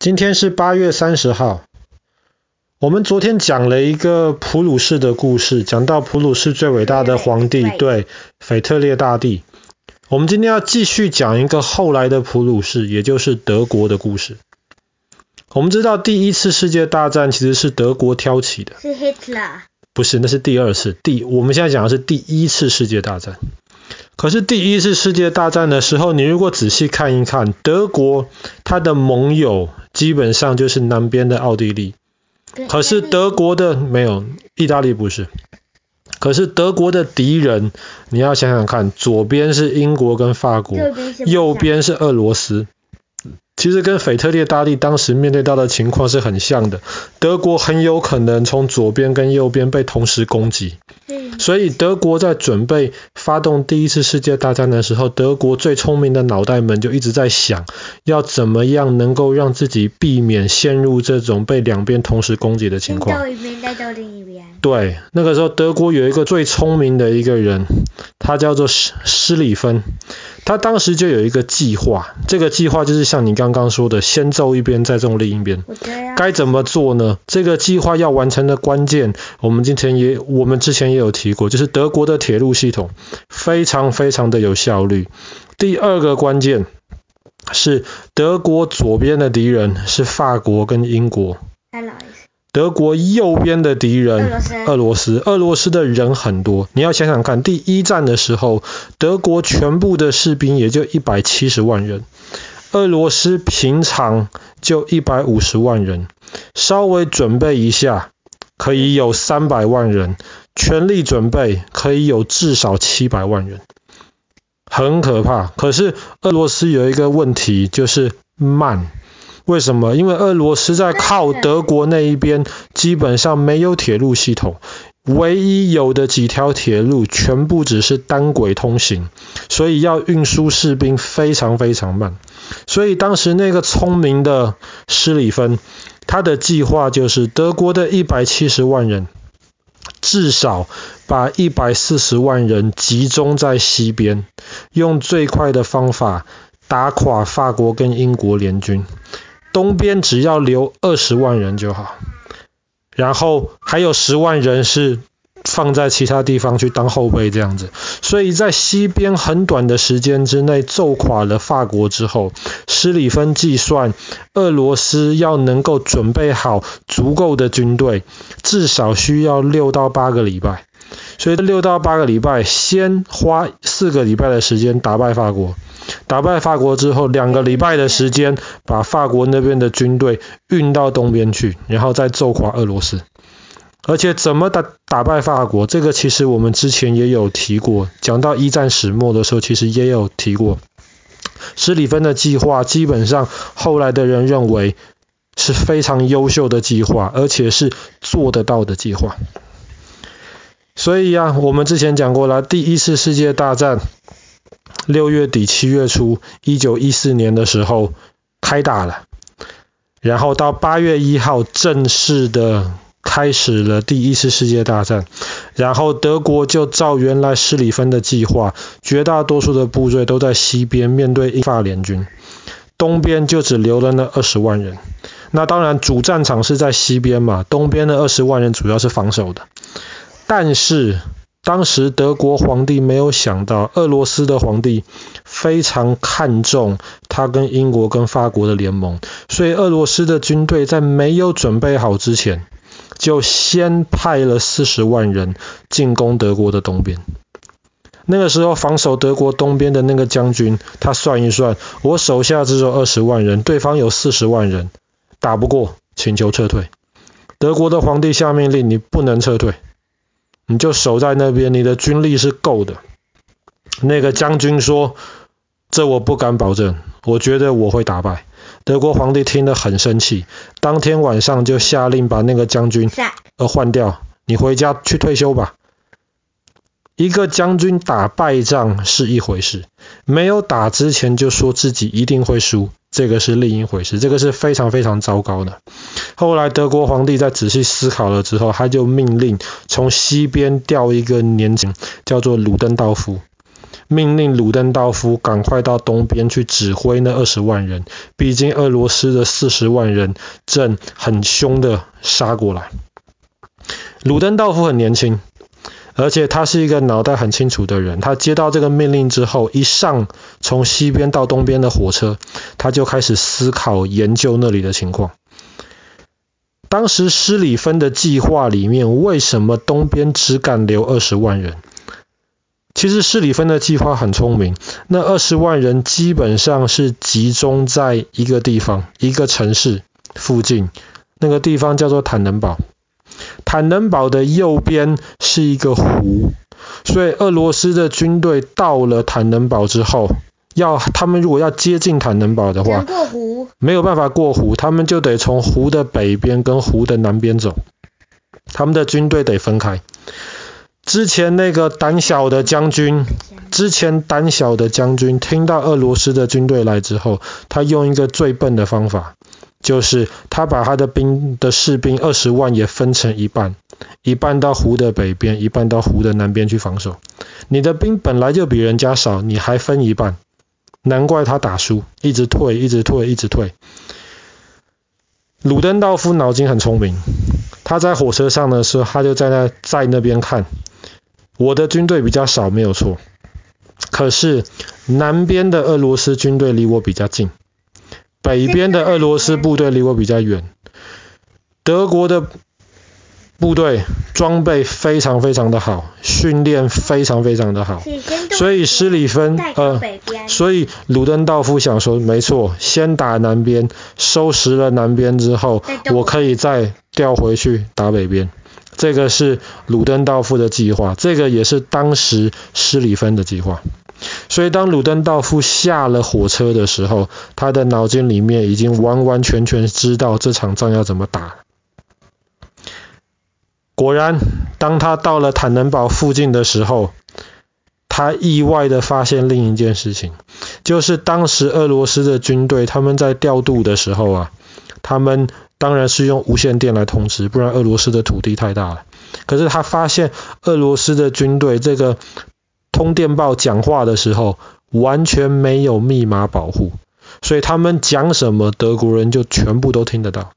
今天是八月三十号。我们昨天讲了一个普鲁士的故事，讲到普鲁士最伟大的皇帝，对，腓特烈大帝。我们今天要继续讲一个后来的普鲁士，也就是德国的故事。我们知道第一次世界大战其实是德国挑起的，是 Hitler。不是，那是第二次。第我们现在讲的是第一次世界大战。可是第一次世界大战的时候，你如果仔细看一看，德国它的盟友基本上就是南边的奥地利。可是德国的没有，意大利不是。可是德国的敌人，你要想想看，左边是英国跟法国，右边是俄罗斯。其实跟腓特烈大帝当时面对到的情况是很像的，德国很有可能从左边跟右边被同时攻击。所以德国在准备发动第一次世界大战的时候，德国最聪明的脑袋们就一直在想，要怎么样能够让自己避免陷入这种被两边同时攻击的情况。对，那个时候德国有一个最聪明的一个人，他叫做施施里芬，他当时就有一个计划，这个计划就是像你刚刚说的，先揍一边再揍另一边。该怎么做呢？这个计划要完成的关键，我们今天也我们之前也有提过，就是德国的铁路系统非常非常的有效率。第二个关键是德国左边的敌人是法国跟英国，德国右边的敌人俄罗斯，俄罗斯的人很多，你要想想看，第一战的时候，德国全部的士兵也就一百七十万人。俄罗斯平常就一百五十万人，稍微准备一下可以有三百万人，全力准备可以有至少七百万人，很可怕。可是俄罗斯有一个问题，就是慢。为什么？因为俄罗斯在靠德国那一边，基本上没有铁路系统。唯一有的几条铁路全部只是单轨通行，所以要运输士兵非常非常慢。所以当时那个聪明的施里芬，他的计划就是德国的一百七十万人，至少把一百四十万人集中在西边，用最快的方法打垮法国跟英国联军，东边只要留二十万人就好。然后还有十万人是放在其他地方去当后备这样子，所以在西边很短的时间之内揍垮了法国之后，施里芬计算俄罗斯要能够准备好足够的军队，至少需要六到八个礼拜，所以六到八个礼拜先花四个礼拜的时间打败法国。打败法国之后，两个礼拜的时间，把法国那边的军队运到东边去，然后再揍垮俄罗斯。而且怎么打打败法国，这个其实我们之前也有提过，讲到一战始末的时候，其实也有提过。施里芬的计划，基本上后来的人认为是非常优秀的计划，而且是做得到的计划。所以啊，我们之前讲过了，第一次世界大战。六月底七月初，一九一四年的时候开打了，然后到八月一号正式的开始了第一次世界大战，然后德国就照原来施里芬的计划，绝大多数的部队都在西边面对英法联军，东边就只留了那二十万人。那当然主战场是在西边嘛，东边的二十万人主要是防守的，但是。当时德国皇帝没有想到，俄罗斯的皇帝非常看重他跟英国跟法国的联盟，所以俄罗斯的军队在没有准备好之前，就先派了四十万人进攻德国的东边。那个时候防守德国东边的那个将军，他算一算，我手下只有二十万人，对方有四十万人，打不过，请求撤退。德国的皇帝下命令，你不能撤退。你就守在那边，你的军力是够的。那个将军说：“这我不敢保证，我觉得我会打败。”德国皇帝听了很生气，当天晚上就下令把那个将军呃换掉，你回家去退休吧。一个将军打败仗是一回事，没有打之前就说自己一定会输。这个是另一回事，这个是非常非常糟糕的。后来德国皇帝在仔细思考了之后，他就命令从西边调一个年轻叫做鲁登道夫。命令鲁登道夫赶快到东边去指挥那二十万人，毕竟俄罗斯的四十万人正很凶的杀过来。鲁登道夫很年轻，而且他是一个脑袋很清楚的人。他接到这个命令之后，一上从西边到东边的火车，他就开始思考研究那里的情况。当时施里芬的计划里面，为什么东边只敢留二十万人？其实施里芬的计划很聪明，那二十万人基本上是集中在一个地方，一个城市附近，那个地方叫做坦能堡。坦能堡的右边是一个湖，所以俄罗斯的军队到了坦能堡之后，要他们如果要接近坦能堡的话，过湖没有办法过湖，他们就得从湖的北边跟湖的南边走，他们的军队得分开。之前那个胆小的将军，之前胆小的将军听到俄罗斯的军队来之后，他用一个最笨的方法，就是他把他的兵的士兵二十万也分成一半，一半到湖的北边，一半到湖的南边去防守。你的兵本来就比人家少，你还分一半。难怪他打输，一直退，一直退，一直退。鲁登道夫脑筋很聪明，他在火车上的时候，他就在那在那边看，我的军队比较少，没有错。可是南边的俄罗斯军队离我比较近，北边的俄罗斯部队离我比较远。德国的部队装备非常非常的好，训练非常非常的好，所以施里芬呃，所以鲁登道夫想说，没错，先打南边，收拾了南边之后，我可以再调回去打北边。这个是鲁登道夫的计划，这个也是当时施里芬的计划。所以当鲁登道夫下了火车的时候，他的脑筋里面已经完完全全知道这场仗要怎么打。果然，当他到了坦能堡附近的时候，他意外的发现另一件事情，就是当时俄罗斯的军队他们在调度的时候啊，他们当然是用无线电来通知，不然俄罗斯的土地太大了。可是他发现俄罗斯的军队这个通电报讲话的时候完全没有密码保护，所以他们讲什么德国人就全部都听得到。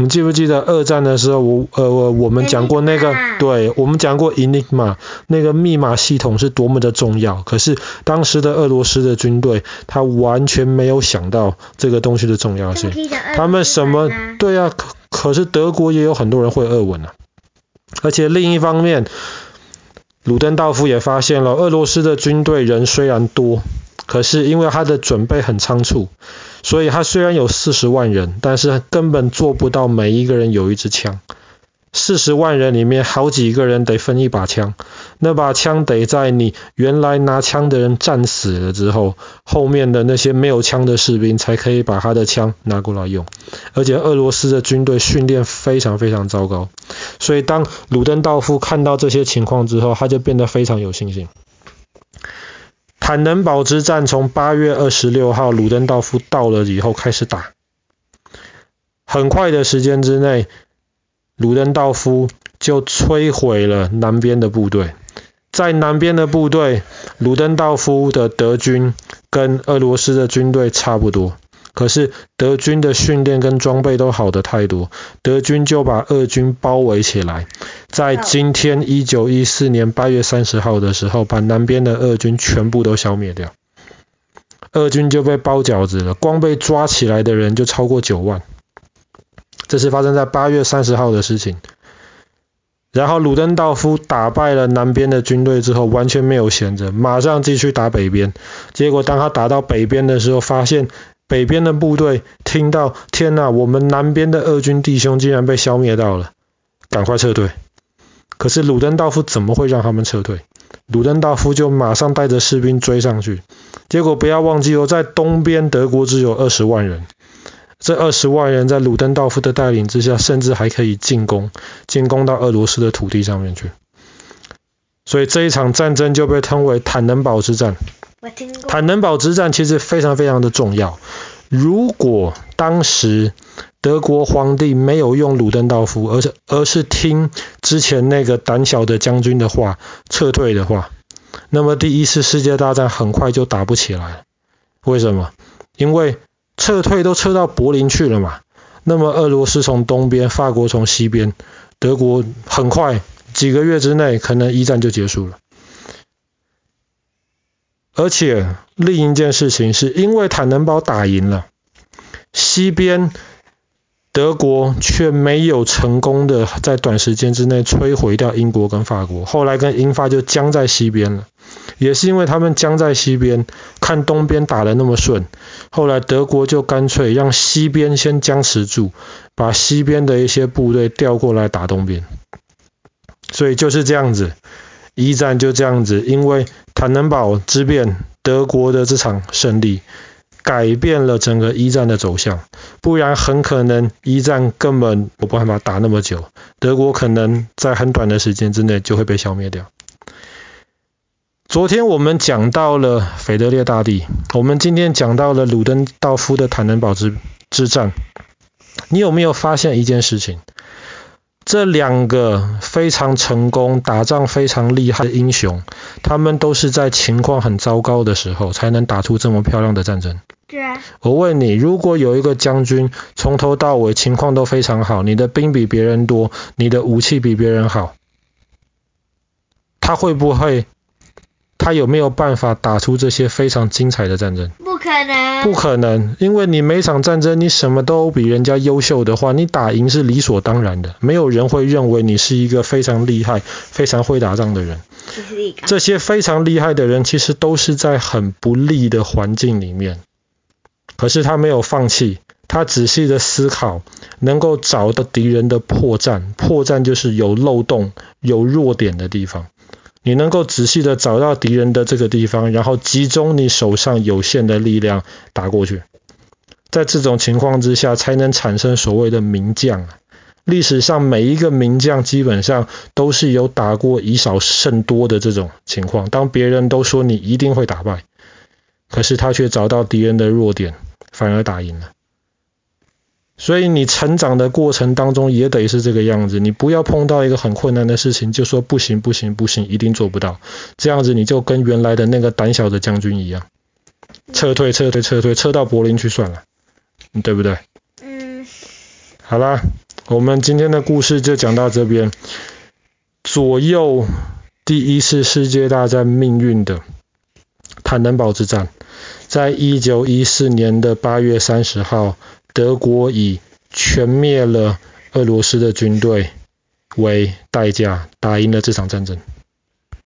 你记不记得二战的时候，我呃我们讲过那个，对，我们讲过 Enigma 那个密码系统是多么的重要。可是当时的俄罗斯的军队，他完全没有想到这个东西的重要性。他们什么？对啊，可可是德国也有很多人会俄文啊。而且另一方面，鲁登道夫也发现了，俄罗斯的军队人虽然多，可是因为他的准备很仓促。所以他虽然有四十万人，但是根本做不到每一个人有一支枪。四十万人里面好几个人得分一把枪，那把枪得在你原来拿枪的人战死了之后，后面的那些没有枪的士兵才可以把他的枪拿过来用。而且俄罗斯的军队训练非常非常糟糕，所以当鲁登道夫看到这些情况之后，他就变得非常有信心。坦能堡之战从八月二十六号鲁登道夫到了以后开始打，很快的时间之内，鲁登道夫就摧毁了南边的部队。在南边的部队，鲁登道夫的德军跟俄罗斯的军队差不多。可是德军的训练跟装备都好得太多，德军就把俄军包围起来，在今天一九一四年八月三十号的时候，把南边的俄军全部都消灭掉，俄军就被包饺子了，光被抓起来的人就超过九万，这是发生在八月三十号的事情。然后鲁登道夫打败了南边的军队之后，完全没有闲着，马上继续打北边。结果当他打到北边的时候，发现。北边的部队听到，天哪，我们南边的俄军弟兄竟然被消灭到了，赶快撤退。可是鲁登道夫怎么会让他们撤退？鲁登道夫就马上带着士兵追上去。结果不要忘记哦，在东边德国只有二十万人，这二十万人在鲁登道夫的带领之下，甚至还可以进攻，进攻到俄罗斯的土地上面去。所以这一场战争就被称为坦能堡之战。坦能堡之战其实非常非常的重要。如果当时德国皇帝没有用鲁登道夫，而是而是听之前那个胆小的将军的话撤退的话，那么第一次世界大战很快就打不起来。为什么？因为撤退都撤到柏林去了嘛。那么俄罗斯从东边，法国从西边，德国很快几个月之内可能一战就结束了。而且另一件事情是因为坦能堡打赢了，西边德国却没有成功的在短时间之内摧毁掉英国跟法国，后来跟英法就僵在西边了。也是因为他们僵在西边，看东边打得那么顺，后来德国就干脆让西边先僵持住，把西边的一些部队调过来打东边。所以就是这样子，一战就这样子，因为坦能堡之变，德国的这场胜利改变了整个一战的走向，不然很可能一战根本没办法打那么久，德国可能在很短的时间之内就会被消灭掉。昨天我们讲到了腓特烈大帝，我们今天讲到了鲁登道夫的坦能堡之之战。你有没有发现一件事情？这两个非常成功、打仗非常厉害的英雄，他们都是在情况很糟糕的时候才能打出这么漂亮的战争。对啊。我问你，如果有一个将军从头到尾情况都非常好，你的兵比别人多，你的武器比别人好，他会不会？他有没有办法打出这些非常精彩的战争？不可能，不可能，因为你每场战争你什么都比人家优秀的话，你打赢是理所当然的。没有人会认为你是一个非常厉害、非常会打仗的人。这些非常厉害的人其实都是在很不利的环境里面，可是他没有放弃，他仔细的思考，能够找到敌人的破绽，破绽就是有漏洞、有弱点的地方。你能够仔细的找到敌人的这个地方，然后集中你手上有限的力量打过去。在这种情况之下，才能产生所谓的名将。历史上每一个名将基本上都是有打过以少胜多的这种情况。当别人都说你一定会打败，可是他却找到敌人的弱点，反而打赢了。所以你成长的过程当中也得是这个样子，你不要碰到一个很困难的事情就说不行不行不行，一定做不到。这样子你就跟原来的那个胆小的将军一样，撤退撤退撤退撤到柏林去算了，对不对？嗯。好啦，我们今天的故事就讲到这边。左右第一次世界大战命运的坦能堡之战，在一九一四年的八月三十号。德国以全灭了俄罗斯的军队为代价，打赢了这场战争。